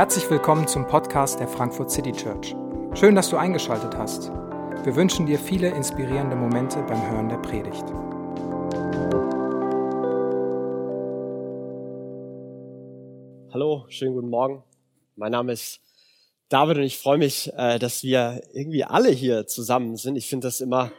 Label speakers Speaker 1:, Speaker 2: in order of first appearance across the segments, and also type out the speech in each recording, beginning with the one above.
Speaker 1: Herzlich willkommen zum Podcast der Frankfurt City Church. Schön, dass du eingeschaltet hast. Wir wünschen dir viele inspirierende Momente beim Hören der Predigt.
Speaker 2: Hallo, schönen guten Morgen. Mein Name ist David und ich freue mich, äh, dass wir irgendwie alle hier zusammen sind. Ich finde das immer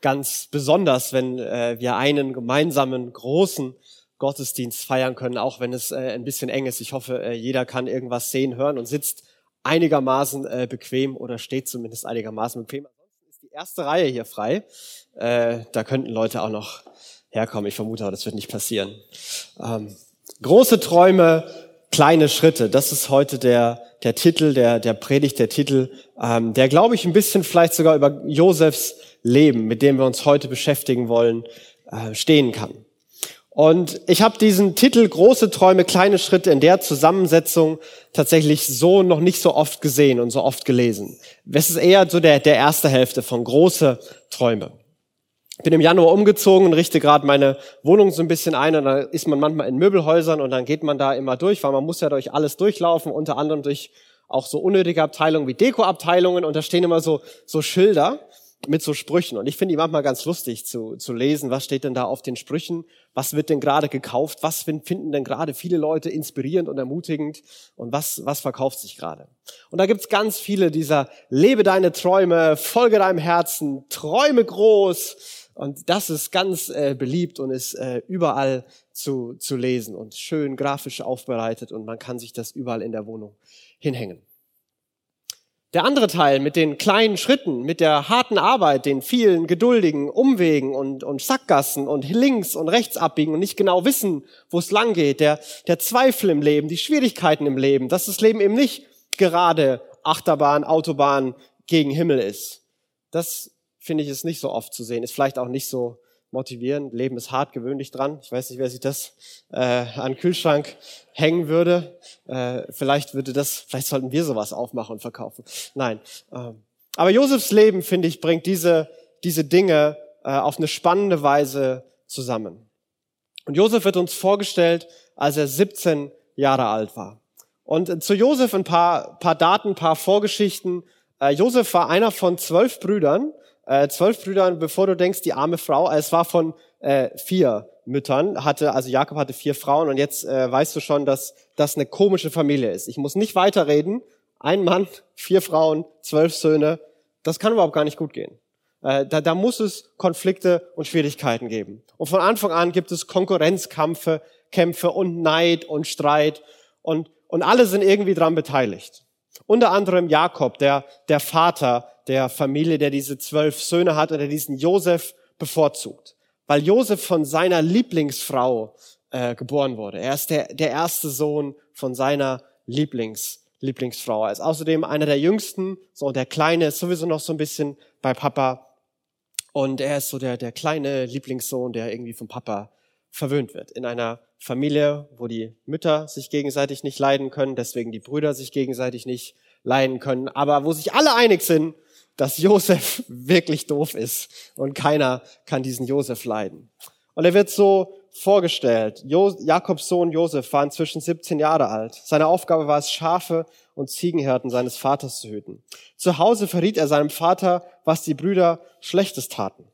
Speaker 2: ganz besonders, wenn äh, wir einen gemeinsamen großen Gottesdienst feiern können, auch wenn es äh, ein bisschen eng ist. Ich hoffe, äh, jeder kann irgendwas sehen, hören und sitzt einigermaßen äh, bequem oder steht zumindest einigermaßen bequem. Ansonsten ist die erste Reihe hier frei. Äh, da könnten Leute auch noch herkommen. Ich vermute aber, das wird nicht passieren. Ähm, große Träume, kleine Schritte. Das ist heute der, der Titel, der, der Predigt, der Titel, ähm, der, glaube ich, ein bisschen vielleicht sogar über Josefs Leben, mit dem wir uns heute beschäftigen wollen, äh, stehen kann. Und ich habe diesen Titel Große Träume, kleine Schritte in der Zusammensetzung tatsächlich so noch nicht so oft gesehen und so oft gelesen. Es ist eher so der, der erste Hälfte von große Träume. Bin im Januar umgezogen und richte gerade meine Wohnung so ein bisschen ein und da ist man manchmal in Möbelhäusern und dann geht man da immer durch, weil man muss ja durch alles durchlaufen, unter anderem durch auch so unnötige Abteilungen wie Dekoabteilungen und da stehen immer so, so Schilder mit so Sprüchen. Und ich finde die manchmal ganz lustig zu, zu lesen, was steht denn da auf den Sprüchen, was wird denn gerade gekauft, was finden denn gerade viele Leute inspirierend und ermutigend und was, was verkauft sich gerade. Und da gibt's ganz viele dieser Lebe deine Träume, folge deinem Herzen, träume groß. Und das ist ganz äh, beliebt und ist äh, überall zu, zu lesen und schön grafisch aufbereitet und man kann sich das überall in der Wohnung hinhängen. Der andere Teil mit den kleinen Schritten, mit der harten Arbeit, den vielen geduldigen Umwegen und, und Sackgassen und links und rechts abbiegen und nicht genau wissen, wo es lang geht, der, der Zweifel im Leben, die Schwierigkeiten im Leben, dass das Leben eben nicht gerade Achterbahn, Autobahn gegen Himmel ist. Das finde ich ist nicht so oft zu sehen, ist vielleicht auch nicht so motivieren. Leben ist hart, gewöhnlich dran. Ich weiß nicht, wer sich das äh, an den Kühlschrank hängen würde. Äh, vielleicht würde das, vielleicht sollten wir sowas aufmachen und verkaufen. Nein. Ähm, aber Josefs Leben, finde ich, bringt diese, diese Dinge äh, auf eine spannende Weise zusammen. Und Josef wird uns vorgestellt, als er 17 Jahre alt war. Und zu Josef ein paar, paar Daten, paar Vorgeschichten. Äh, Josef war einer von zwölf Brüdern äh, zwölf Brüdern, bevor du denkst, die arme Frau, es war von äh, vier Müttern, hatte, also Jakob hatte vier Frauen und jetzt äh, weißt du schon, dass das eine komische Familie ist. Ich muss nicht weiterreden. Ein Mann, vier Frauen, zwölf Söhne, das kann überhaupt gar nicht gut gehen. Äh, da, da muss es Konflikte und Schwierigkeiten geben. Und von Anfang an gibt es Konkurrenzkämpfe, Kämpfe und Neid und Streit und, und alle sind irgendwie dran beteiligt. Unter anderem Jakob, der, der Vater der Familie, der diese zwölf Söhne hat und der diesen Josef bevorzugt. Weil Josef von seiner Lieblingsfrau äh, geboren wurde. Er ist der, der erste Sohn von seiner Lieblings, Lieblingsfrau. Er ist außerdem einer der jüngsten, so der Kleine ist sowieso noch so ein bisschen bei Papa. Und er ist so der, der kleine Lieblingssohn, der irgendwie vom Papa verwöhnt wird. In einer Familie, wo die Mütter sich gegenseitig nicht leiden können, deswegen die Brüder sich gegenseitig nicht leiden können, aber wo sich alle einig sind, dass Josef wirklich doof ist und keiner kann diesen Josef leiden. Und er wird so vorgestellt. Jo Jakobs Sohn Josef war inzwischen 17 Jahre alt. Seine Aufgabe war es, Schafe und Ziegenhirten seines Vaters zu hüten. Zu Hause verriet er seinem Vater, was die Brüder Schlechtes taten.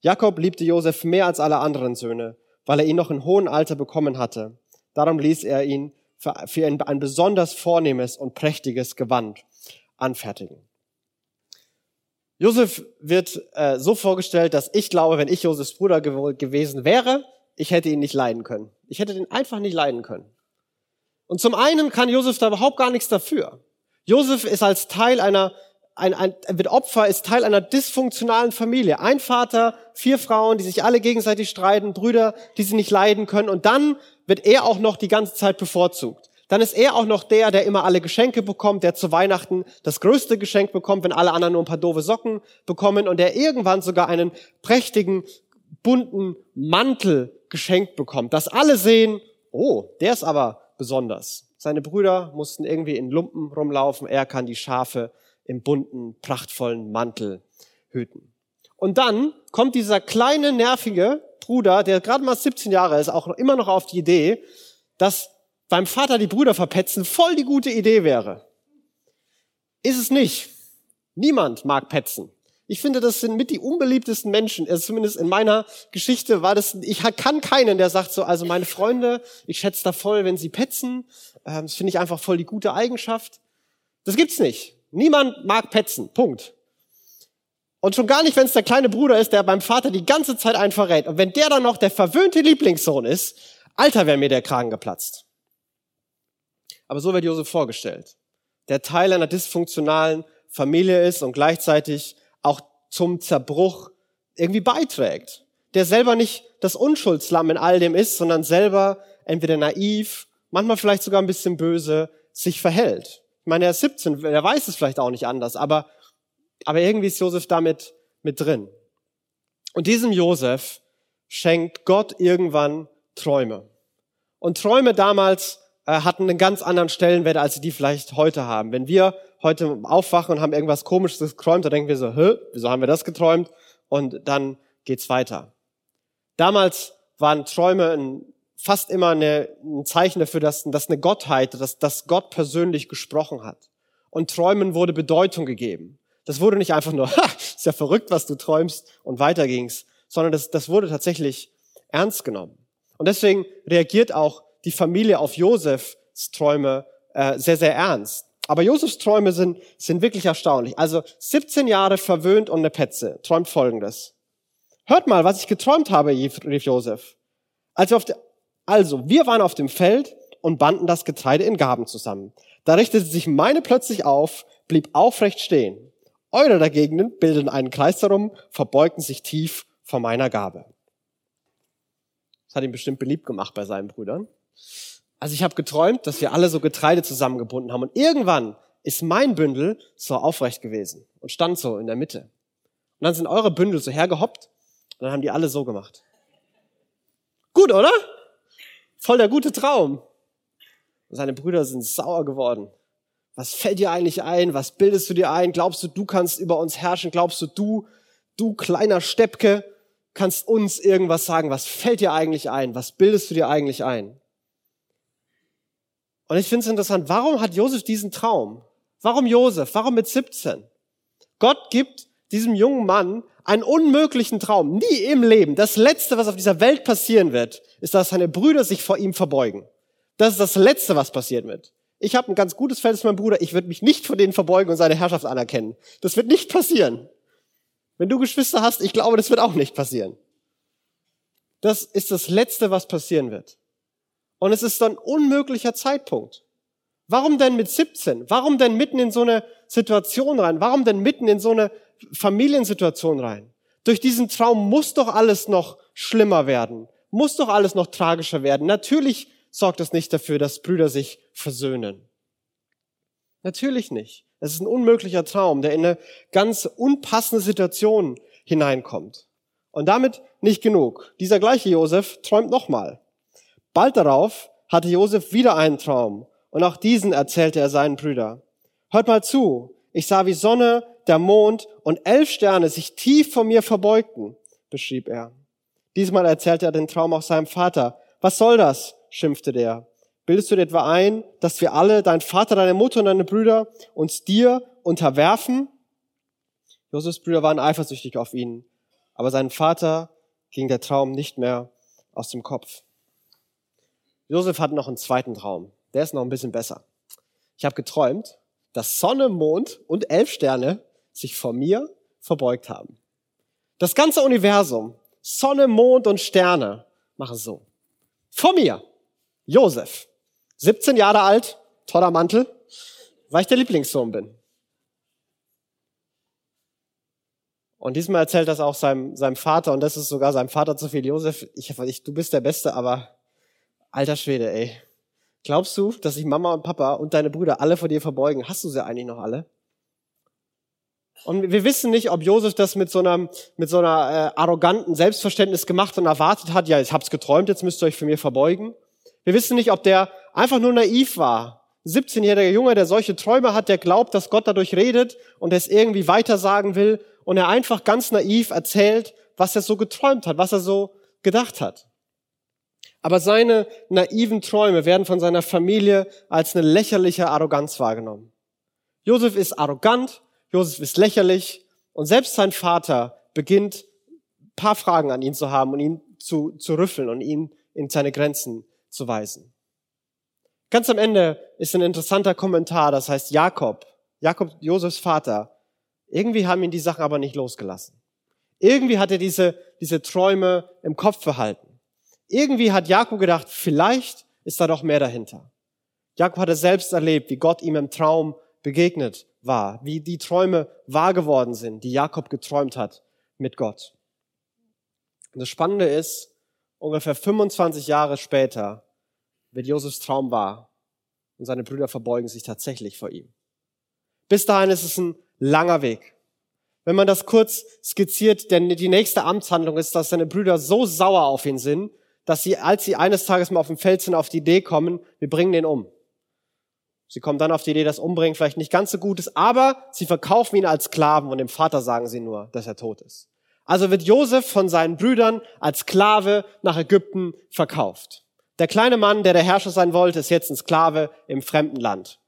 Speaker 2: Jakob liebte Josef mehr als alle anderen Söhne, weil er ihn noch in hohem Alter bekommen hatte. Darum ließ er ihn für, ein, ein besonders vornehmes und prächtiges Gewand anfertigen. Josef wird äh, so vorgestellt, dass ich glaube, wenn ich Josefs Bruder gew gewesen wäre, ich hätte ihn nicht leiden können. Ich hätte den einfach nicht leiden können. Und zum einen kann Josef da überhaupt gar nichts dafür. Josef ist als Teil einer, ein, ein, wird Opfer, ist Teil einer dysfunktionalen Familie. Ein Vater, vier Frauen, die sich alle gegenseitig streiten, Brüder, die sie nicht leiden können. Und dann wird er auch noch die ganze Zeit bevorzugt dann ist er auch noch der, der immer alle Geschenke bekommt, der zu Weihnachten das größte Geschenk bekommt, wenn alle anderen nur ein paar doofe Socken bekommen und der irgendwann sogar einen prächtigen, bunten Mantel geschenkt bekommt, dass alle sehen, oh, der ist aber besonders. Seine Brüder mussten irgendwie in Lumpen rumlaufen, er kann die Schafe im bunten, prachtvollen Mantel hüten. Und dann kommt dieser kleine, nervige Bruder, der gerade mal 17 Jahre ist, auch immer noch auf die Idee, dass beim Vater die Brüder verpetzen voll die gute Idee wäre. Ist es nicht. Niemand mag petzen. Ich finde, das sind mit die unbeliebtesten Menschen. Also zumindest in meiner Geschichte war das, ich kann keinen, der sagt so, also meine Freunde, ich schätze da voll, wenn sie petzen. Ähm, das finde ich einfach voll die gute Eigenschaft. Das gibt's nicht. Niemand mag petzen. Punkt. Und schon gar nicht, wenn es der kleine Bruder ist, der beim Vater die ganze Zeit einen verrät. Und wenn der dann noch der verwöhnte Lieblingssohn ist, Alter, wäre mir der Kragen geplatzt. Aber so wird Josef vorgestellt. Der Teil einer dysfunktionalen Familie ist und gleichzeitig auch zum Zerbruch irgendwie beiträgt. Der selber nicht das Unschuldslamm in all dem ist, sondern selber entweder naiv, manchmal vielleicht sogar ein bisschen böse, sich verhält. Ich meine, er ist 17, er weiß es vielleicht auch nicht anders, aber, aber irgendwie ist Josef damit mit drin. Und diesem Josef schenkt Gott irgendwann Träume. Und Träume damals äh, hatten einen ganz anderen Stellenwert, als sie die vielleicht heute haben. Wenn wir heute aufwachen und haben irgendwas Komisches geträumt, dann denken wir so, Hä, wieso haben wir das geträumt? Und dann geht's weiter. Damals waren Träume ein, fast immer eine, ein Zeichen dafür, dass, dass eine Gottheit, dass, dass Gott persönlich gesprochen hat. Und Träumen wurde Bedeutung gegeben. Das wurde nicht einfach nur, ha, ist ja verrückt, was du träumst und weiter ging's, sondern das, das wurde tatsächlich ernst genommen. Und deswegen reagiert auch die Familie auf Josefs Träume äh, sehr, sehr ernst. Aber Josefs Träume sind, sind wirklich erstaunlich. Also 17 Jahre verwöhnt und eine Petze träumt Folgendes. Hört mal, was ich geträumt habe, rief Josef. Also, auf der, also, wir waren auf dem Feld und banden das Getreide in Gaben zusammen. Da richtete sich meine plötzlich auf, blieb aufrecht stehen. Eure dagegen bildeten einen Kreis darum, verbeugten sich tief vor meiner Gabe. Das hat ihn bestimmt beliebt gemacht bei seinen Brüdern. Also ich habe geträumt, dass wir alle so Getreide zusammengebunden haben und irgendwann ist mein Bündel so aufrecht gewesen und stand so in der Mitte. Und dann sind eure Bündel so hergehoppt und dann haben die alle so gemacht. Gut, oder? Voll der gute Traum. Und seine Brüder sind sauer geworden. Was fällt dir eigentlich ein? Was bildest du dir ein? Glaubst du, du kannst über uns herrschen? Glaubst du, du, du kleiner Steppke, kannst uns irgendwas sagen? Was fällt dir eigentlich ein? Was bildest du dir eigentlich ein? Und ich finde es interessant, warum hat Josef diesen Traum? Warum Josef? Warum mit 17? Gott gibt diesem jungen Mann einen unmöglichen Traum. Nie im Leben. Das Letzte, was auf dieser Welt passieren wird, ist, dass seine Brüder sich vor ihm verbeugen. Das ist das Letzte, was passieren wird. Ich habe ein ganz gutes Verhältnis mit meinem Bruder. Ich würde mich nicht vor denen verbeugen und seine Herrschaft anerkennen. Das wird nicht passieren. Wenn du Geschwister hast, ich glaube, das wird auch nicht passieren. Das ist das Letzte, was passieren wird. Und es ist ein unmöglicher Zeitpunkt. Warum denn mit 17? Warum denn mitten in so eine Situation rein? Warum denn mitten in so eine Familiensituation rein? Durch diesen Traum muss doch alles noch schlimmer werden, muss doch alles noch tragischer werden. Natürlich sorgt es nicht dafür, dass Brüder sich versöhnen. Natürlich nicht. Es ist ein unmöglicher Traum, der in eine ganz unpassende Situation hineinkommt. Und damit nicht genug. Dieser gleiche Josef träumt nochmal. Bald darauf hatte Josef wieder einen Traum und auch diesen erzählte er seinen Brüdern. Hört mal zu, ich sah wie Sonne, der Mond und elf Sterne sich tief vor mir verbeugten, beschrieb er. Diesmal erzählte er den Traum auch seinem Vater. Was soll das? schimpfte der. Bildest du dir etwa ein, dass wir alle, dein Vater, deine Mutter und deine Brüder, uns dir unterwerfen? Josefs Brüder waren eifersüchtig auf ihn, aber seinem Vater ging der Traum nicht mehr aus dem Kopf. Josef hat noch einen zweiten Traum. Der ist noch ein bisschen besser. Ich habe geträumt, dass Sonne, Mond und elf Sterne sich vor mir verbeugt haben. Das ganze Universum, Sonne, Mond und Sterne machen so. Vor mir, Josef, 17 Jahre alt, toller Mantel, weil ich der Lieblingssohn bin. Und diesmal erzählt das auch seinem, seinem Vater, und das ist sogar seinem Vater zu viel. Josef, ich, ich, du bist der Beste, aber Alter Schwede, ey. Glaubst du, dass sich Mama und Papa und deine Brüder alle vor dir verbeugen? Hast du sie eigentlich noch alle? Und wir wissen nicht, ob Josef das mit so einer, mit so einer äh, arroganten Selbstverständnis gemacht und erwartet hat, ja, ich hab's geträumt, jetzt müsst ihr euch für mir verbeugen. Wir wissen nicht, ob der einfach nur naiv war. Ein 17-jähriger Junge, der solche Träume hat, der glaubt, dass Gott dadurch redet und es irgendwie weitersagen will und er einfach ganz naiv erzählt, was er so geträumt hat, was er so gedacht hat. Aber seine naiven Träume werden von seiner Familie als eine lächerliche Arroganz wahrgenommen. Josef ist arrogant, Josef ist lächerlich und selbst sein Vater beginnt paar Fragen an ihn zu haben und ihn zu, zu rüffeln und ihn in seine Grenzen zu weisen. Ganz am Ende ist ein interessanter Kommentar, das heißt Jakob, Jakob, Josefs Vater, irgendwie haben ihn die Sachen aber nicht losgelassen. Irgendwie hat er diese, diese Träume im Kopf behalten. Irgendwie hat Jakob gedacht, vielleicht ist da doch mehr dahinter. Jakob hatte selbst erlebt, wie Gott ihm im Traum begegnet war, wie die Träume wahr geworden sind, die Jakob geträumt hat mit Gott. Und das Spannende ist, ungefähr 25 Jahre später wird Josefs Traum wahr und seine Brüder verbeugen sich tatsächlich vor ihm. Bis dahin ist es ein langer Weg. Wenn man das kurz skizziert, denn die nächste Amtshandlung ist, dass seine Brüder so sauer auf ihn sind, dass sie, als sie eines Tages mal auf dem Feld sind, auf die Idee kommen, wir bringen den um. Sie kommen dann auf die Idee, dass Umbringen vielleicht nicht ganz so gut ist, aber sie verkaufen ihn als Sklaven und dem Vater sagen sie nur, dass er tot ist. Also wird Josef von seinen Brüdern als Sklave nach Ägypten verkauft. Der kleine Mann, der der Herrscher sein wollte, ist jetzt ein Sklave im fremden Land.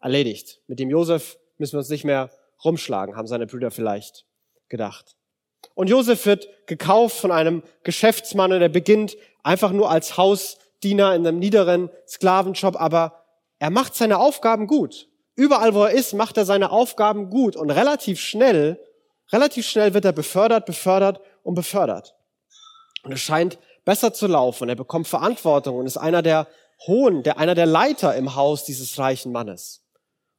Speaker 2: Erledigt. Mit dem Josef müssen wir uns nicht mehr rumschlagen, haben seine Brüder vielleicht gedacht. Und Josef wird gekauft von einem Geschäftsmann und er beginnt einfach nur als Hausdiener in einem niederen Sklavenjob, aber er macht seine Aufgaben gut. Überall, wo er ist, macht er seine Aufgaben gut und relativ schnell, relativ schnell wird er befördert, befördert und befördert. Und es scheint besser zu laufen. Er bekommt Verantwortung und ist einer der Hohen, der, einer der Leiter im Haus dieses reichen Mannes.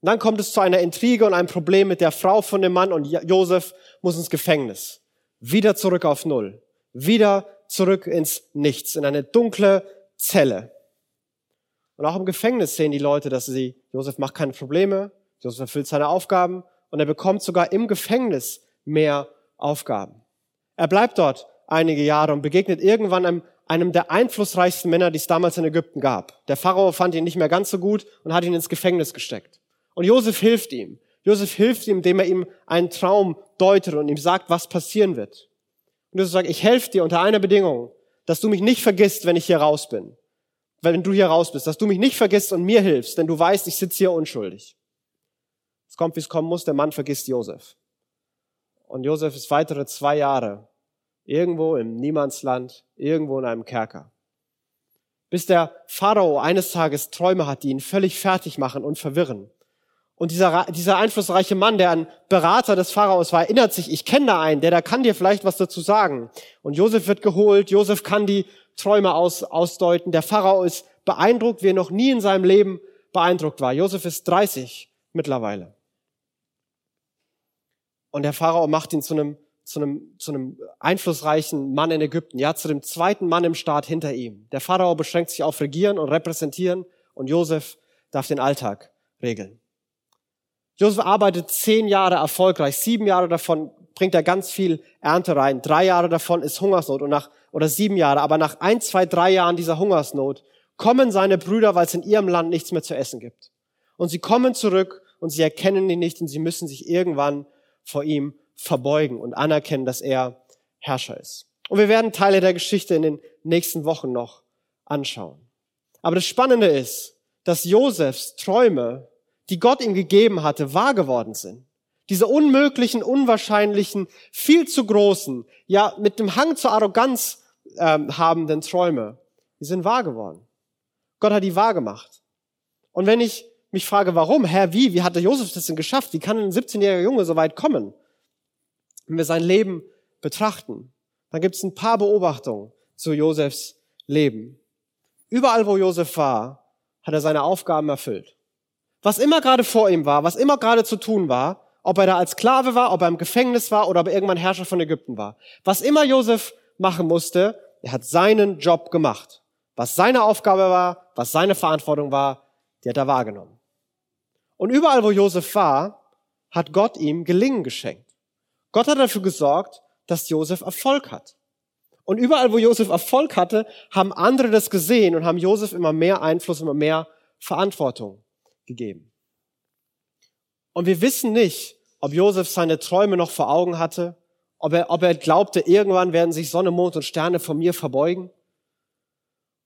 Speaker 2: Und dann kommt es zu einer Intrige und einem Problem mit der Frau von dem Mann und Josef muss ins Gefängnis. Wieder zurück auf Null. Wieder zurück ins Nichts, in eine dunkle Zelle. Und auch im Gefängnis sehen die Leute, dass sie, Josef macht keine Probleme, Josef erfüllt seine Aufgaben und er bekommt sogar im Gefängnis mehr Aufgaben. Er bleibt dort einige Jahre und begegnet irgendwann einem, einem der einflussreichsten Männer, die es damals in Ägypten gab. Der Pharao fand ihn nicht mehr ganz so gut und hat ihn ins Gefängnis gesteckt. Und Josef hilft ihm. Josef hilft ihm, indem er ihm einen Traum deutet und ihm sagt, was passieren wird. Und Josef sagt, ich helfe dir unter einer Bedingung, dass du mich nicht vergisst, wenn ich hier raus bin. Wenn du hier raus bist, dass du mich nicht vergisst und mir hilfst, denn du weißt, ich sitze hier unschuldig. Es kommt, wie es kommen muss, der Mann vergisst Josef. Und Josef ist weitere zwei Jahre irgendwo im Niemandsland, irgendwo in einem Kerker. Bis der Pharao eines Tages Träume hat, die ihn völlig fertig machen und verwirren. Und dieser, dieser einflussreiche Mann, der ein Berater des Pharaos war, erinnert sich, ich kenne da einen, der da kann dir vielleicht was dazu sagen. Und Josef wird geholt, Josef kann die Träume aus, ausdeuten. Der Pharao ist beeindruckt, wie er noch nie in seinem Leben beeindruckt war. Josef ist 30 mittlerweile. Und der Pharao macht ihn zu einem, zu einem, zu einem einflussreichen Mann in Ägypten, ja, zu dem zweiten Mann im Staat hinter ihm. Der Pharao beschränkt sich auf Regieren und Repräsentieren und Josef darf den Alltag regeln. Josef arbeitet zehn Jahre erfolgreich, sieben Jahre davon bringt er ganz viel Ernte rein, drei Jahre davon ist Hungersnot und nach, oder sieben Jahre, aber nach ein, zwei, drei Jahren dieser Hungersnot kommen seine Brüder, weil es in ihrem Land nichts mehr zu essen gibt. Und sie kommen zurück und sie erkennen ihn nicht und sie müssen sich irgendwann vor ihm verbeugen und anerkennen, dass er Herrscher ist. Und wir werden Teile der Geschichte in den nächsten Wochen noch anschauen. Aber das Spannende ist, dass Josefs Träume die Gott ihm gegeben hatte, wahr geworden sind. Diese unmöglichen, unwahrscheinlichen, viel zu großen, ja mit dem Hang zur Arroganz ähm, habenden Träume, die sind wahr geworden. Gott hat die wahr gemacht. Und wenn ich mich frage, warum, Herr, wie, wie hat der Josef das denn geschafft? Wie kann ein 17-jähriger Junge so weit kommen? Wenn wir sein Leben betrachten, dann gibt es ein paar Beobachtungen zu Josefs Leben. Überall, wo Josef war, hat er seine Aufgaben erfüllt was immer gerade vor ihm war, was immer gerade zu tun war, ob er da als Sklave war, ob er im Gefängnis war oder ob er irgendwann Herrscher von Ägypten war. Was immer Josef machen musste, er hat seinen Job gemacht. Was seine Aufgabe war, was seine Verantwortung war, die hat er wahrgenommen. Und überall, wo Josef war, hat Gott ihm Gelingen geschenkt. Gott hat dafür gesorgt, dass Josef Erfolg hat. Und überall, wo Josef Erfolg hatte, haben andere das gesehen und haben Josef immer mehr Einfluss, immer mehr Verantwortung gegeben. Und wir wissen nicht, ob Josef seine Träume noch vor Augen hatte, ob er, ob er glaubte, irgendwann werden sich Sonne, Mond und Sterne vor mir verbeugen.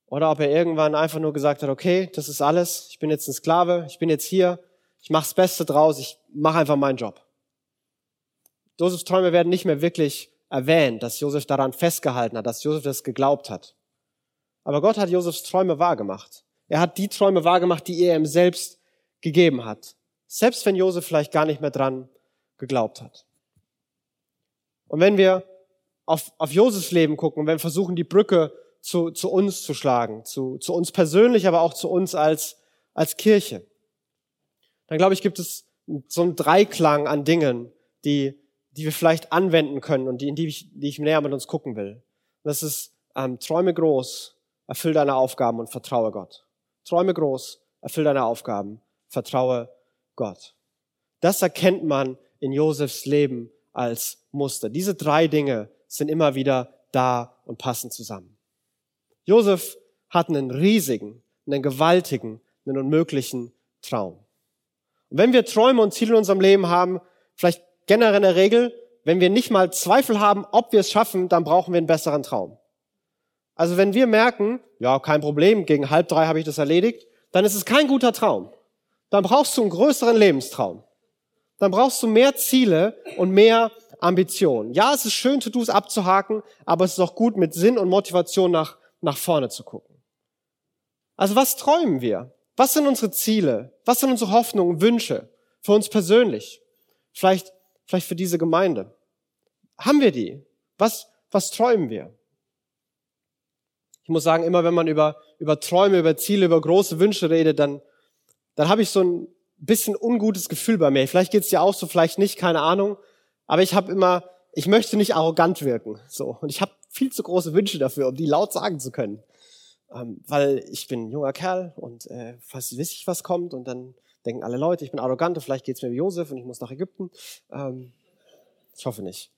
Speaker 2: oder ob er irgendwann einfach nur gesagt hat, okay, das ist alles, ich bin jetzt ein Sklave, ich bin jetzt hier, ich mache das Beste draus, ich mache einfach meinen Job. Josefs Träume werden nicht mehr wirklich erwähnt, dass Josef daran festgehalten hat, dass Josef das geglaubt hat. Aber Gott hat Josefs Träume wahrgemacht. Er hat die Träume wahrgemacht, die er ihm selbst gegeben hat. Selbst wenn Josef vielleicht gar nicht mehr dran geglaubt hat. Und wenn wir auf, auf Josefs Leben gucken, wenn wir versuchen, die Brücke zu, zu uns zu schlagen, zu, zu uns persönlich, aber auch zu uns als, als Kirche, dann glaube ich, gibt es so einen Dreiklang an Dingen, die, die wir vielleicht anwenden können und die, in die ich, die ich näher mit uns gucken will. Das ist, ähm, träume groß, erfüll deine Aufgaben und vertraue Gott. Träume groß, erfüll deine Aufgaben, vertraue Gott. Das erkennt man in Josefs Leben als Muster. Diese drei Dinge sind immer wieder da und passen zusammen. Josef hat einen riesigen, einen gewaltigen, einen unmöglichen Traum. Und wenn wir Träume und Ziele in unserem Leben haben, vielleicht generell in der Regel, wenn wir nicht mal Zweifel haben, ob wir es schaffen, dann brauchen wir einen besseren Traum. Also wenn wir merken, ja, kein Problem, gegen halb drei habe ich das erledigt, dann ist es kein guter Traum. Dann brauchst du einen größeren Lebenstraum. Dann brauchst du mehr Ziele und mehr Ambitionen. Ja, es ist schön, To-Dos abzuhaken, aber es ist auch gut, mit Sinn und Motivation nach, nach vorne zu gucken. Also was träumen wir? Was sind unsere Ziele? Was sind unsere Hoffnungen, Wünsche für uns persönlich? Vielleicht, vielleicht für diese Gemeinde. Haben wir die? Was, was träumen wir? Ich muss sagen, immer wenn man über, über Träume, über Ziele, über große Wünsche redet, dann, dann habe ich so ein bisschen ungutes Gefühl bei mir. Vielleicht geht es dir auch so, vielleicht nicht, keine Ahnung. Aber ich habe immer, ich möchte nicht arrogant wirken. So. Und ich habe viel zu große Wünsche dafür, um die laut sagen zu können ähm, weil ich bin ein junger Kerl und äh, fast weiß ich, was kommt und dann denken alle Leute, ich bin arrogant und vielleicht geht's mir wie Josef und ich muss nach Ägypten. Ähm, ich hoffe nicht.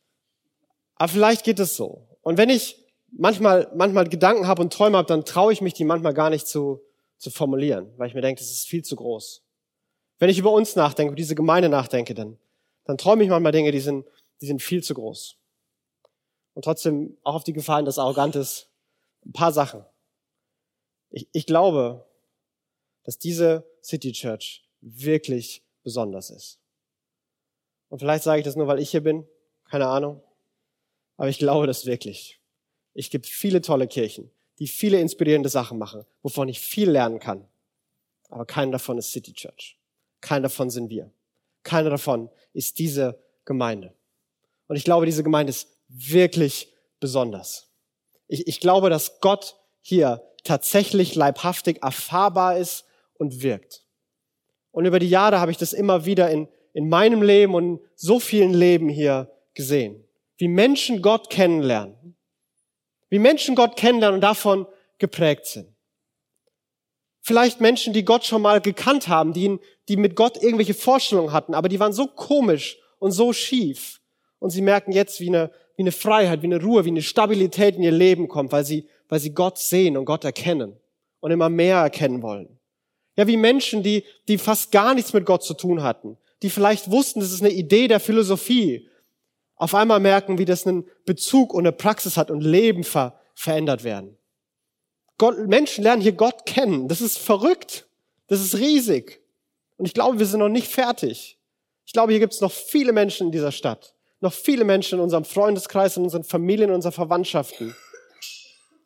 Speaker 2: Aber vielleicht geht es so. Und wenn ich manchmal, manchmal Gedanken habe und Träume habe, dann traue ich mich, die manchmal gar nicht zu, zu formulieren, weil ich mir denke, das ist viel zu groß. Wenn ich über uns nachdenke, über diese Gemeinde nachdenke, dann, dann träume ich manchmal Dinge, die sind, die sind viel zu groß. Und trotzdem auch auf die Gefahren des Arrogantes ein paar Sachen. Ich, ich glaube, dass diese City Church wirklich besonders ist. Und vielleicht sage ich das nur, weil ich hier bin, keine Ahnung. Aber ich glaube das wirklich. Ich gibt viele tolle Kirchen, die viele inspirierende Sachen machen, wovon ich viel lernen kann. Aber keiner davon ist City Church. Keiner davon sind wir. Keiner davon ist diese Gemeinde. Und ich glaube, diese Gemeinde ist wirklich besonders. Ich, ich glaube, dass Gott hier tatsächlich leibhaftig erfahrbar ist und wirkt. Und über die Jahre habe ich das immer wieder in, in meinem Leben und so vielen Leben hier gesehen. Wie Menschen Gott kennenlernen. Wie Menschen Gott kennenlernen und davon geprägt sind. Vielleicht Menschen, die Gott schon mal gekannt haben, die, die mit Gott irgendwelche Vorstellungen hatten, aber die waren so komisch und so schief. Und sie merken jetzt, wie eine, wie eine Freiheit, wie eine Ruhe, wie eine Stabilität in ihr Leben kommt, weil sie weil sie Gott sehen und Gott erkennen und immer mehr erkennen wollen. Ja, wie Menschen, die, die fast gar nichts mit Gott zu tun hatten, die vielleicht wussten, das ist eine Idee der Philosophie, auf einmal merken, wie das einen Bezug und eine Praxis hat und Leben ver verändert werden. Gott, Menschen lernen hier Gott kennen. Das ist verrückt. Das ist riesig. Und ich glaube, wir sind noch nicht fertig. Ich glaube, hier gibt es noch viele Menschen in dieser Stadt. Noch viele Menschen in unserem Freundeskreis, in unseren Familien, in unseren Verwandtschaften,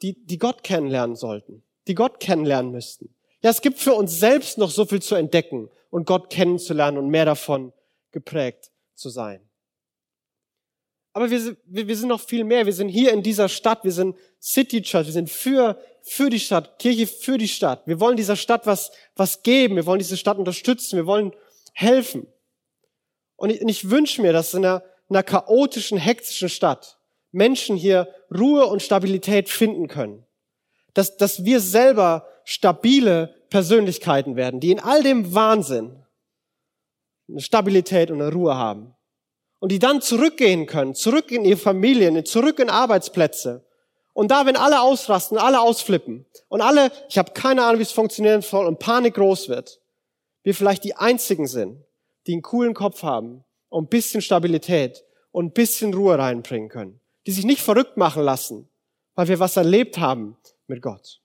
Speaker 2: die, die Gott kennenlernen sollten, die Gott kennenlernen müssten. Ja, es gibt für uns selbst noch so viel zu entdecken und Gott kennenzulernen und mehr davon geprägt zu sein. Aber wir, wir sind noch viel mehr. Wir sind hier in dieser Stadt. Wir sind City Church. Wir sind für, für die Stadt, Kirche für die Stadt. Wir wollen dieser Stadt was, was geben. Wir wollen diese Stadt unterstützen. Wir wollen helfen. Und ich, und ich wünsche mir, dass in einer, in einer chaotischen, hektischen Stadt Menschen hier Ruhe und Stabilität finden können. Dass, dass wir selber stabile Persönlichkeiten werden, die in all dem Wahnsinn eine Stabilität und eine Ruhe haben. Und die dann zurückgehen können, zurück in ihre Familien, zurück in Arbeitsplätze. Und da, wenn alle ausrasten, alle ausflippen und alle, ich habe keine Ahnung, wie es funktionieren soll und Panik groß wird, wir vielleicht die einzigen sind, die einen coolen Kopf haben und ein bisschen Stabilität und ein bisschen Ruhe reinbringen können die sich nicht verrückt machen lassen, weil wir was erlebt haben mit Gott.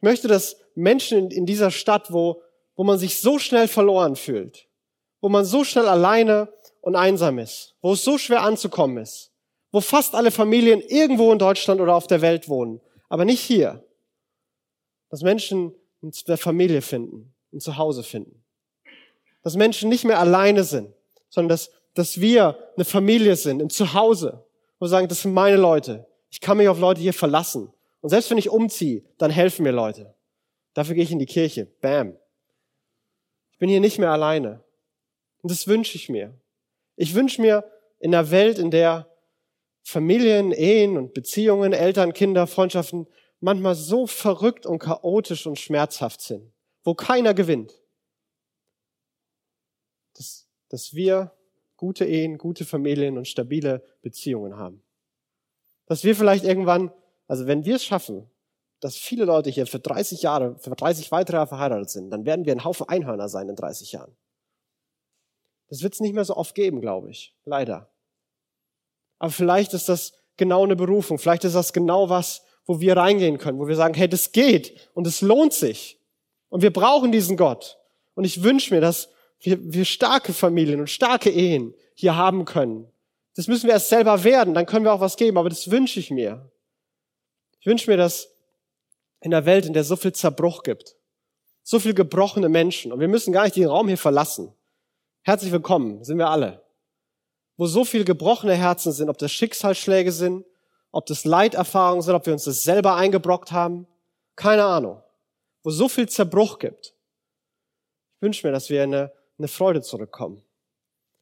Speaker 2: möchte, dass Menschen in dieser Stadt, wo, wo man sich so schnell verloren fühlt, wo man so schnell alleine und einsam ist, wo es so schwer anzukommen ist, wo fast alle Familien irgendwo in Deutschland oder auf der Welt wohnen, aber nicht hier, dass Menschen in der Familie finden, ein Zuhause finden. Dass Menschen nicht mehr alleine sind, sondern dass, dass wir eine Familie sind, ein Zuhause, wo wir sagen, das sind meine Leute. Ich kann mich auf Leute hier verlassen. Und selbst wenn ich umziehe, dann helfen mir Leute. Dafür gehe ich in die Kirche. Bam. Ich bin hier nicht mehr alleine. Und das wünsche ich mir. Ich wünsche mir in einer Welt, in der Familien, Ehen und Beziehungen, Eltern, Kinder, Freundschaften manchmal so verrückt und chaotisch und schmerzhaft sind, wo keiner gewinnt, dass, dass wir gute Ehen, gute Familien und stabile Beziehungen haben. Dass wir vielleicht irgendwann also wenn wir es schaffen, dass viele Leute hier für 30 Jahre, für 30 weitere Jahre verheiratet sind, dann werden wir ein Haufen Einhörner sein in 30 Jahren. Das wird es nicht mehr so oft geben, glaube ich. Leider. Aber vielleicht ist das genau eine Berufung. Vielleicht ist das genau was, wo wir reingehen können, wo wir sagen, hey, das geht und es lohnt sich. Und wir brauchen diesen Gott. Und ich wünsche mir, dass wir, wir starke Familien und starke Ehen hier haben können. Das müssen wir erst selber werden, dann können wir auch was geben, aber das wünsche ich mir. Ich wünsche mir, dass in der Welt, in der so viel Zerbruch gibt, so viel gebrochene Menschen, und wir müssen gar nicht den Raum hier verlassen. Herzlich willkommen, sind wir alle. Wo so viel gebrochene Herzen sind, ob das Schicksalsschläge sind, ob das Leiterfahrungen sind, ob wir uns das selber eingebrockt haben, keine Ahnung. Wo so viel Zerbruch gibt. Ich wünsche mir, dass wir in eine, eine Freude zurückkommen.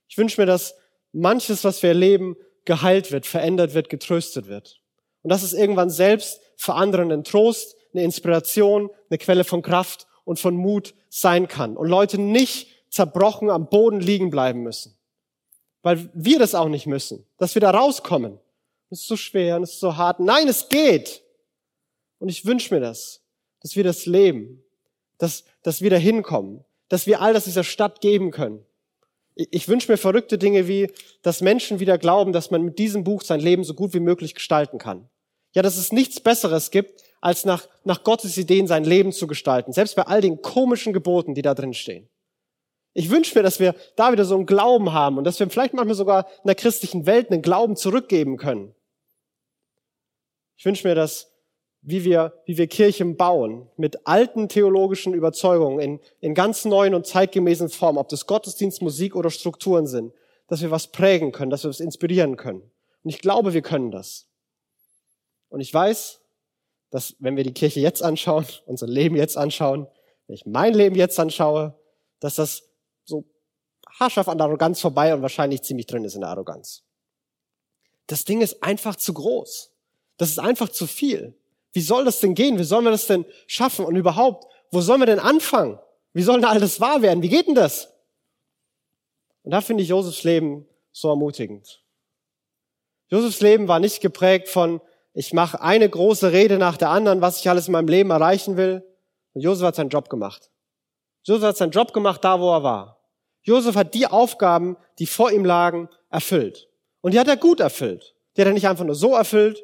Speaker 2: Ich wünsche mir, dass manches, was wir erleben, geheilt wird, verändert wird, getröstet wird. Und dass es irgendwann selbst für andere ein Trost, eine Inspiration, eine Quelle von Kraft und von Mut sein kann. Und Leute nicht zerbrochen am Boden liegen bleiben müssen. Weil wir das auch nicht müssen. Dass wir da rauskommen. Es ist so schwer und es ist so hart. Nein, es geht. Und ich wünsche mir das. Dass wir das leben. Dass, dass wir da hinkommen. Dass wir all das dieser Stadt geben können. Ich wünsche mir verrückte Dinge wie, dass Menschen wieder glauben, dass man mit diesem Buch sein Leben so gut wie möglich gestalten kann. Ja, dass es nichts Besseres gibt, als nach, nach Gottes Ideen sein Leben zu gestalten. Selbst bei all den komischen Geboten, die da drin stehen. Ich wünsche mir, dass wir da wieder so einen Glauben haben und dass wir vielleicht manchmal sogar in der christlichen Welt einen Glauben zurückgeben können. Ich wünsche mir, dass wie wir, wie wir Kirchen bauen, mit alten theologischen Überzeugungen in, in ganz neuen und zeitgemäßen Formen, ob das Gottesdienst, Musik oder Strukturen sind, dass wir was prägen können, dass wir was inspirieren können. Und ich glaube, wir können das. Und ich weiß, dass wenn wir die Kirche jetzt anschauen, unser Leben jetzt anschauen, wenn ich mein Leben jetzt anschaue, dass das so haarscharf an der Arroganz vorbei und wahrscheinlich ziemlich drin ist in der Arroganz. Das Ding ist einfach zu groß. Das ist einfach zu viel. Wie soll das denn gehen? Wie sollen wir das denn schaffen? Und überhaupt, wo sollen wir denn anfangen? Wie soll denn all das wahr werden? Wie geht denn das? Und da finde ich Josefs Leben so ermutigend. Josefs Leben war nicht geprägt von, ich mache eine große Rede nach der anderen, was ich alles in meinem Leben erreichen will. Und Josef hat seinen Job gemacht. Josef hat seinen Job gemacht, da wo er war. Josef hat die Aufgaben, die vor ihm lagen, erfüllt. Und die hat er gut erfüllt. Die hat er nicht einfach nur so erfüllt.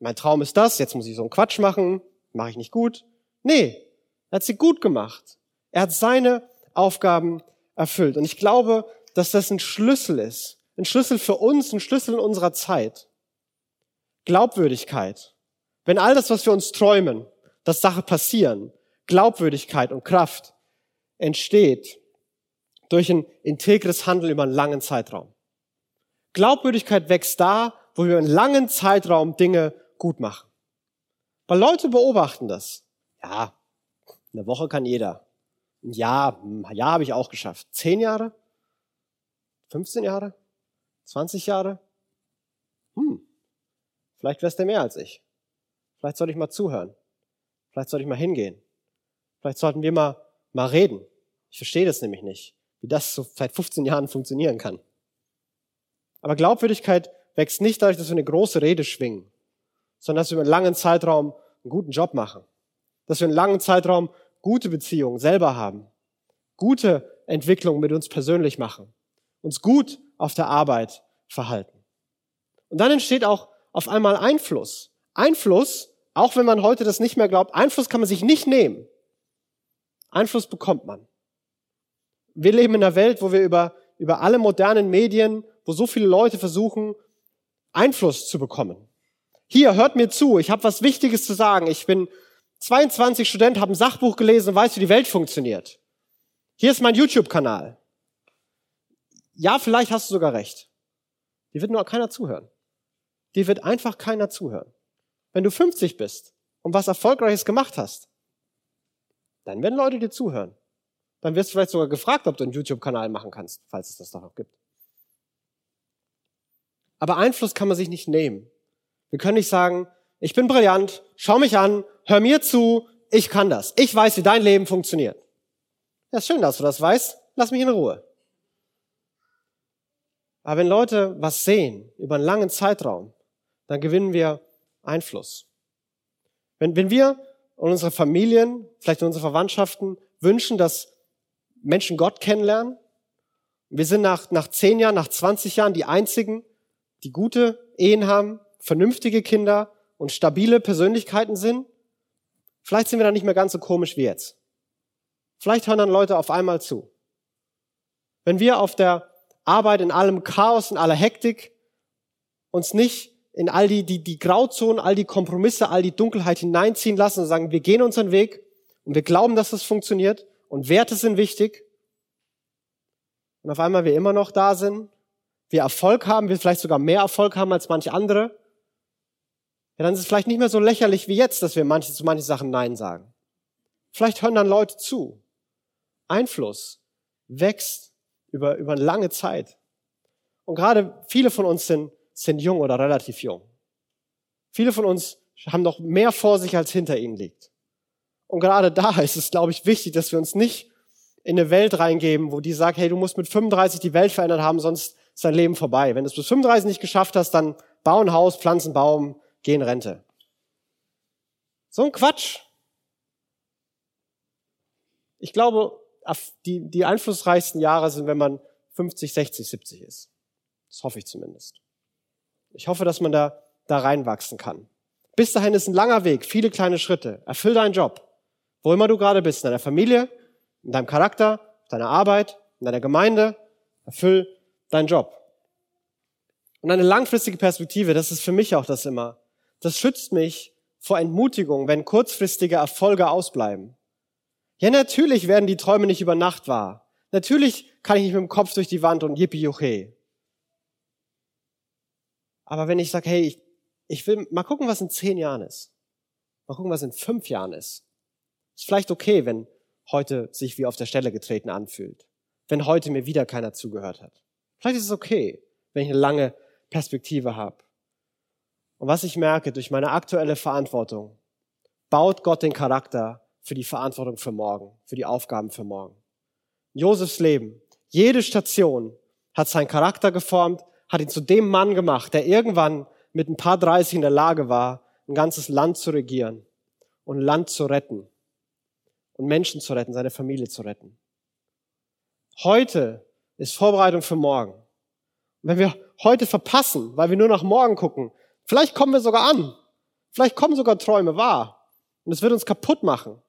Speaker 2: Mein Traum ist das, jetzt muss ich so einen Quatsch machen, mache ich nicht gut. Nee, er hat sie gut gemacht. Er hat seine Aufgaben erfüllt. Und ich glaube, dass das ein Schlüssel ist. Ein Schlüssel für uns, ein Schlüssel in unserer Zeit. Glaubwürdigkeit. Wenn all das, was wir uns träumen, dass Sache passieren, Glaubwürdigkeit und Kraft entsteht durch ein integres Handeln über einen langen Zeitraum. Glaubwürdigkeit wächst da, wo wir einen langen Zeitraum Dinge gut machen. Weil Leute beobachten das. Ja, eine Woche kann jeder. Ein Jahr, ein Jahr habe ich auch geschafft. Zehn Jahre? 15 Jahre? 20 Jahre? Hm, Vielleicht wärst du mehr als ich. Vielleicht sollte ich mal zuhören. Vielleicht sollte ich mal hingehen. Vielleicht sollten wir mal, mal reden. Ich verstehe das nämlich nicht, wie das so seit 15 Jahren funktionieren kann. Aber Glaubwürdigkeit wächst nicht dadurch, dass wir eine große Rede schwingen, sondern dass wir einen langen Zeitraum einen guten Job machen. Dass wir einen langen Zeitraum gute Beziehungen selber haben. Gute Entwicklungen mit uns persönlich machen. Uns gut auf der Arbeit verhalten. Und dann entsteht auch auf einmal Einfluss. Einfluss Auch wenn man heute das nicht mehr glaubt, Einfluss kann man sich nicht nehmen. Einfluss bekommt man. Wir leben in einer Welt, wo wir über, über alle modernen Medien, wo so viele Leute versuchen, Einfluss zu bekommen. Hier, hört mir zu, ich habe was Wichtiges zu sagen. Ich bin 22 Student, habe ein Sachbuch gelesen und weiß, wie die Welt funktioniert. Hier ist mein YouTube-Kanal. Ja, vielleicht hast du sogar recht. Die wird nur keiner zuhören. Die wird einfach keiner zuhören. Wenn du 50 bist und was Erfolgreiches gemacht hast, dann werden Leute dir zuhören. Dann wirst du vielleicht sogar gefragt, ob du einen YouTube-Kanal machen kannst, falls es das doch noch gibt. Aber Einfluss kann man sich nicht nehmen. Wir können nicht sagen, ich bin brillant, schau mich an, hör mir zu, ich kann das. Ich weiß, wie dein Leben funktioniert. Ja, ist schön, dass du das weißt. Lass mich in Ruhe. Aber wenn Leute was sehen über einen langen Zeitraum, dann gewinnen wir Einfluss. Wenn, wenn wir und unsere Familien, vielleicht unsere Verwandtschaften wünschen, dass Menschen Gott kennenlernen, wir sind nach, nach zehn Jahren, nach 20 Jahren die einzigen, die gute Ehen haben, vernünftige Kinder und stabile Persönlichkeiten sind, vielleicht sind wir dann nicht mehr ganz so komisch wie jetzt. Vielleicht hören dann Leute auf einmal zu. Wenn wir auf der Arbeit in allem Chaos, in aller Hektik uns nicht in all die, die, die Grauzonen, all die Kompromisse, all die Dunkelheit hineinziehen lassen und sagen, wir gehen unseren Weg und wir glauben, dass das funktioniert und Werte sind wichtig. Und auf einmal wir immer noch da sind, wir Erfolg haben, wir vielleicht sogar mehr Erfolg haben als manche andere, ja, dann ist es vielleicht nicht mehr so lächerlich wie jetzt, dass wir manche, zu manchen Sachen Nein sagen. Vielleicht hören dann Leute zu. Einfluss wächst über, über eine lange Zeit. Und gerade viele von uns sind, sind jung oder relativ jung. Viele von uns haben noch mehr vor sich, als hinter ihnen liegt. Und gerade da ist es, glaube ich, wichtig, dass wir uns nicht in eine Welt reingeben, wo die sagt, hey, du musst mit 35 die Welt verändert haben, sonst ist dein Leben vorbei. Wenn du es bis 35 nicht geschafft hast, dann bau ein Haus, pflanz einen Baum, geh in Rente. So ein Quatsch. Ich glaube, die, die einflussreichsten Jahre sind, wenn man 50, 60, 70 ist. Das hoffe ich zumindest. Ich hoffe, dass man da, da reinwachsen kann. Bis dahin ist ein langer Weg, viele kleine Schritte. Erfüll deinen Job. Wo immer du gerade bist, in deiner Familie, in deinem Charakter, deiner Arbeit, in deiner Gemeinde. Erfüll deinen Job. Und eine langfristige Perspektive, das ist für mich auch das immer. Das schützt mich vor Entmutigung, wenn kurzfristige Erfolge ausbleiben. Ja, natürlich werden die Träume nicht über Nacht wahr. Natürlich kann ich nicht mit dem Kopf durch die Wand und yippie juche. Aber wenn ich sage, hey, ich, ich will mal gucken, was in zehn Jahren ist. Mal gucken, was in fünf Jahren ist. Ist vielleicht okay, wenn heute sich wie auf der Stelle getreten anfühlt. Wenn heute mir wieder keiner zugehört hat. Vielleicht ist es okay, wenn ich eine lange Perspektive habe. Und was ich merke durch meine aktuelle Verantwortung, baut Gott den Charakter für die Verantwortung für morgen, für die Aufgaben für morgen. Josefs Leben, jede Station hat seinen Charakter geformt, hat ihn zu dem Mann gemacht, der irgendwann mit ein paar 30 in der Lage war, ein ganzes Land zu regieren und Land zu retten und Menschen zu retten, seine Familie zu retten. Heute ist Vorbereitung für morgen. Und wenn wir heute verpassen, weil wir nur nach morgen gucken, vielleicht kommen wir sogar an. Vielleicht kommen sogar Träume wahr. Und es wird uns kaputt machen.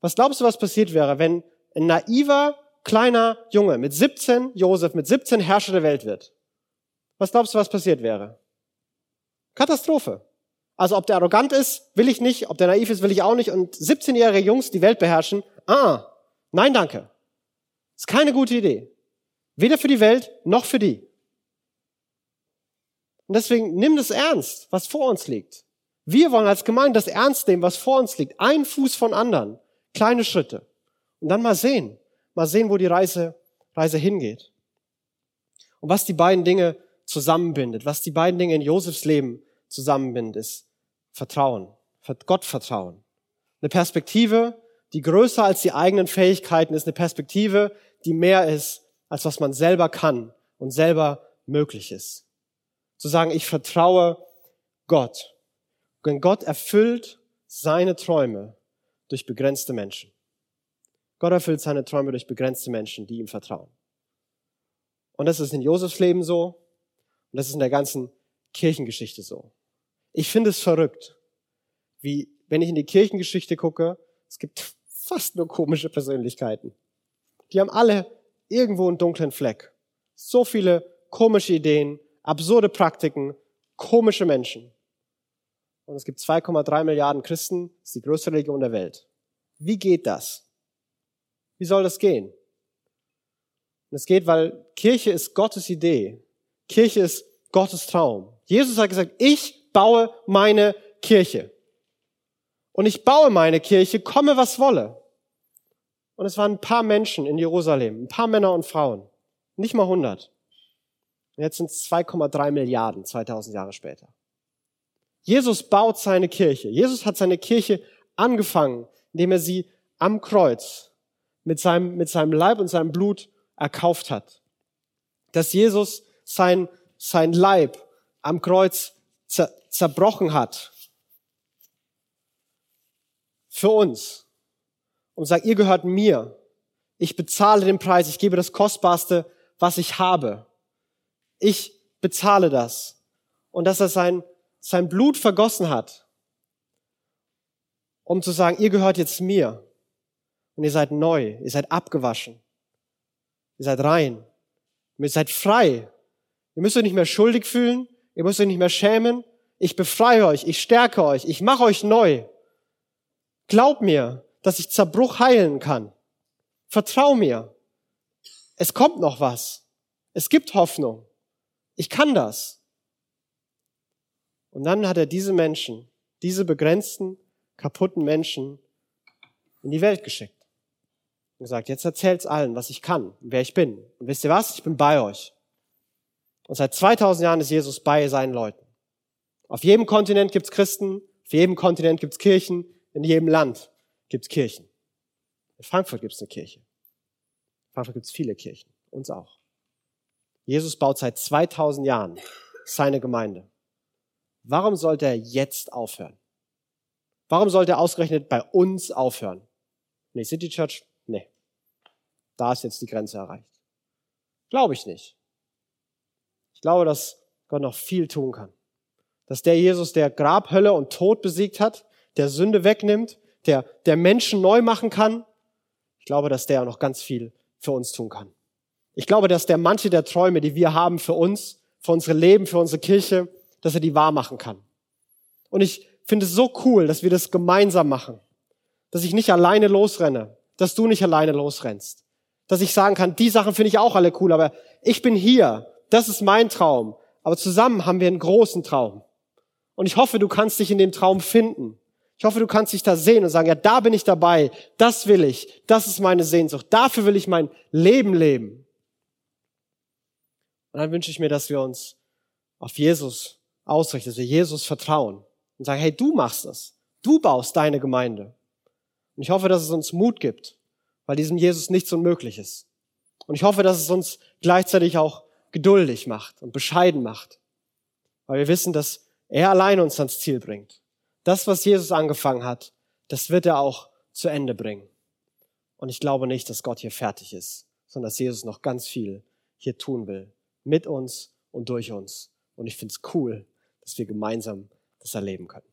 Speaker 2: Was glaubst du, was passiert wäre, wenn ein naiver, kleiner Junge mit 17, Josef, mit 17 Herrscher der Welt wird? Was glaubst du, was passiert wäre? Katastrophe. Also ob der arrogant ist, will ich nicht, ob der naiv ist, will ich auch nicht. Und 17-jährige Jungs, die Welt beherrschen, ah, nein danke. Ist keine gute Idee. Weder für die Welt noch für die. Und deswegen nimm das ernst, was vor uns liegt. Wir wollen als Gemeinde das ernst nehmen, was vor uns liegt. Ein Fuß von anderen. Kleine Schritte. Und dann mal sehen. Mal sehen, wo die Reise, Reise hingeht. Und was die beiden Dinge zusammenbindet, was die beiden Dinge in Josefs Leben zusammenbindet, ist Vertrauen. Gott vertrauen. Eine Perspektive, die größer als die eigenen Fähigkeiten ist, eine Perspektive, die mehr ist, als was man selber kann und selber möglich ist. Zu sagen, ich vertraue Gott. Denn Gott erfüllt seine Träume durch begrenzte Menschen. Gott erfüllt seine Träume durch begrenzte Menschen, die ihm vertrauen. Und das ist in Josefs Leben so. Und das ist in der ganzen Kirchengeschichte so. Ich finde es verrückt, wie, wenn ich in die Kirchengeschichte gucke, es gibt fast nur komische Persönlichkeiten. Die haben alle irgendwo einen dunklen Fleck. So viele komische Ideen, absurde Praktiken, komische Menschen. Und es gibt 2,3 Milliarden Christen, das ist die größte Religion der Welt. Wie geht das? Wie soll das gehen? Und es geht, weil Kirche ist Gottes Idee. Kirche ist Gottes Traum. Jesus hat gesagt, ich baue meine Kirche. Und ich baue meine Kirche, komme was wolle. Und es waren ein paar Menschen in Jerusalem, ein paar Männer und Frauen. Nicht mal 100. Und jetzt sind es 2,3 Milliarden 2000 Jahre später. Jesus baut seine Kirche. Jesus hat seine Kirche angefangen, indem er sie am Kreuz mit seinem, mit seinem Leib und seinem Blut erkauft hat. Dass Jesus sein, sein Leib am Kreuz zer, zerbrochen hat. Für uns. Und sagt, ihr gehört mir. Ich bezahle den Preis. Ich gebe das Kostbarste, was ich habe. Ich bezahle das. Und dass er sein, sein Blut vergossen hat, um zu sagen, ihr gehört jetzt mir. Und ihr seid neu. Ihr seid abgewaschen. Ihr seid rein. Ihr seid frei. Ihr müsst euch nicht mehr schuldig fühlen. Ihr müsst euch nicht mehr schämen. Ich befreie euch. Ich stärke euch. Ich mache euch neu. Glaub mir, dass ich Zerbruch heilen kann. Vertrau mir. Es kommt noch was. Es gibt Hoffnung. Ich kann das. Und dann hat er diese Menschen, diese begrenzten, kaputten Menschen in die Welt geschickt und gesagt, jetzt erzählt's allen, was ich kann und wer ich bin. Und wisst ihr was? Ich bin bei euch. Und seit 2000 Jahren ist Jesus bei seinen Leuten. Auf jedem Kontinent gibt's Christen, auf jedem Kontinent gibt's Kirchen, in jedem Land gibt's Kirchen. In Frankfurt gibt's eine Kirche. In Frankfurt gibt's viele Kirchen, uns auch. Jesus baut seit 2000 Jahren seine Gemeinde. Warum sollte er jetzt aufhören? Warum sollte er ausgerechnet bei uns aufhören? Nee, City Church Nee, da ist jetzt die Grenze erreicht. Glaube ich nicht. Ich glaube, dass Gott noch viel tun kann. Dass der Jesus, der Grab, Hölle und Tod besiegt hat, der Sünde wegnimmt, der, der Menschen neu machen kann, ich glaube, dass der noch ganz viel für uns tun kann. Ich glaube, dass der manche der Träume, die wir haben für uns, für unsere Leben, für unsere Kirche, dass er die wahr machen kann. Und ich finde es so cool, dass wir das gemeinsam machen. Dass ich nicht alleine losrenne, dass du nicht alleine losrennst. Dass ich sagen kann, die Sachen finde ich auch alle cool, aber ich bin hier. Das ist mein Traum. Aber zusammen haben wir einen großen Traum. Und ich hoffe, du kannst dich in dem Traum finden. Ich hoffe, du kannst dich da sehen und sagen, ja, da bin ich dabei. Das will ich. Das ist meine Sehnsucht. Dafür will ich mein Leben leben. Und dann wünsche ich mir, dass wir uns auf Jesus ausrichten, dass wir Jesus vertrauen und sagen, hey, du machst es. Du baust deine Gemeinde. Und ich hoffe, dass es uns Mut gibt, weil diesem Jesus nichts unmöglich ist. Und ich hoffe, dass es uns gleichzeitig auch geduldig macht und bescheiden macht, weil wir wissen, dass er allein uns ans Ziel bringt. Das, was Jesus angefangen hat, das wird er auch zu Ende bringen. Und ich glaube nicht, dass Gott hier fertig ist, sondern dass Jesus noch ganz viel hier tun will. Mit uns und durch uns. Und ich finde es cool, dass wir gemeinsam das erleben können.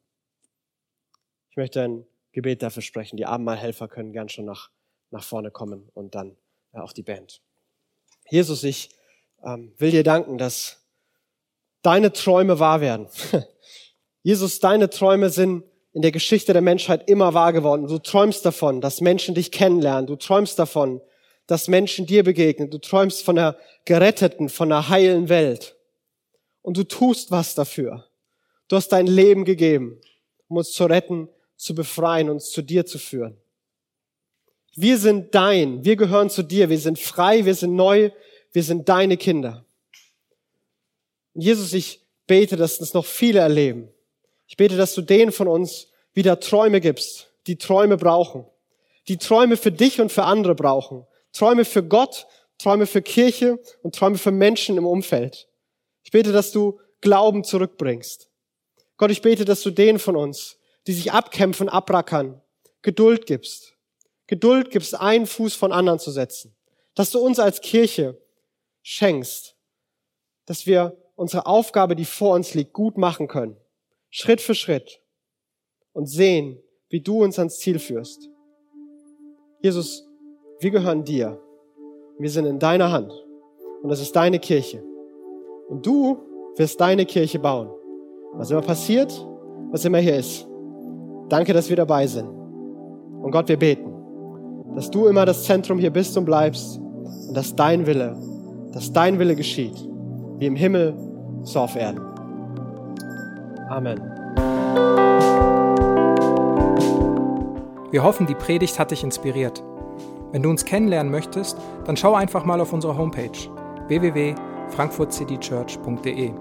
Speaker 2: Ich möchte ein Gebet dafür sprechen. Die Abendmahlhelfer können gern schon nach, nach vorne kommen und dann ja, auch die Band. Jesus, ich ähm, will dir danken, dass deine Träume wahr werden. Jesus, deine Träume sind in der Geschichte der Menschheit immer wahr geworden. Du träumst davon, dass Menschen dich kennenlernen. Du träumst davon, dass Menschen dir begegnen. Du träumst von einer geretteten, von einer heilen Welt. Und du tust was dafür. Du hast dein Leben gegeben, um uns zu retten zu befreien, uns zu dir zu führen. Wir sind dein, wir gehören zu dir, wir sind frei, wir sind neu, wir sind deine Kinder. Und Jesus, ich bete, dass das noch viele erleben. Ich bete, dass du denen von uns wieder Träume gibst, die Träume brauchen, die Träume für dich und für andere brauchen, Träume für Gott, Träume für Kirche und Träume für Menschen im Umfeld. Ich bete, dass du Glauben zurückbringst. Gott, ich bete, dass du denen von uns, die sich abkämpfen, abrackern, Geduld gibst. Geduld gibst, einen Fuß von anderen zu setzen. Dass du uns als Kirche schenkst, dass wir unsere Aufgabe, die vor uns liegt, gut machen können. Schritt für Schritt. und sehen, wie du uns ans Ziel führst. Jesus, wir gehören dir. Wir sind in deiner Hand. Und das ist deine Kirche. Und du wirst deine Kirche bauen. Was immer passiert, was immer hier ist. Danke, dass wir dabei sind. Und Gott, wir beten, dass du immer das Zentrum hier bist und bleibst und dass dein Wille, dass dein Wille geschieht, wie im Himmel, so auf Erden. Amen.
Speaker 1: Wir hoffen, die Predigt hat dich inspiriert. Wenn du uns kennenlernen möchtest, dann schau einfach mal auf unsere Homepage www.frankfurtcitychurch.de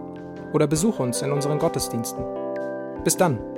Speaker 1: oder besuche uns in unseren Gottesdiensten. Bis dann!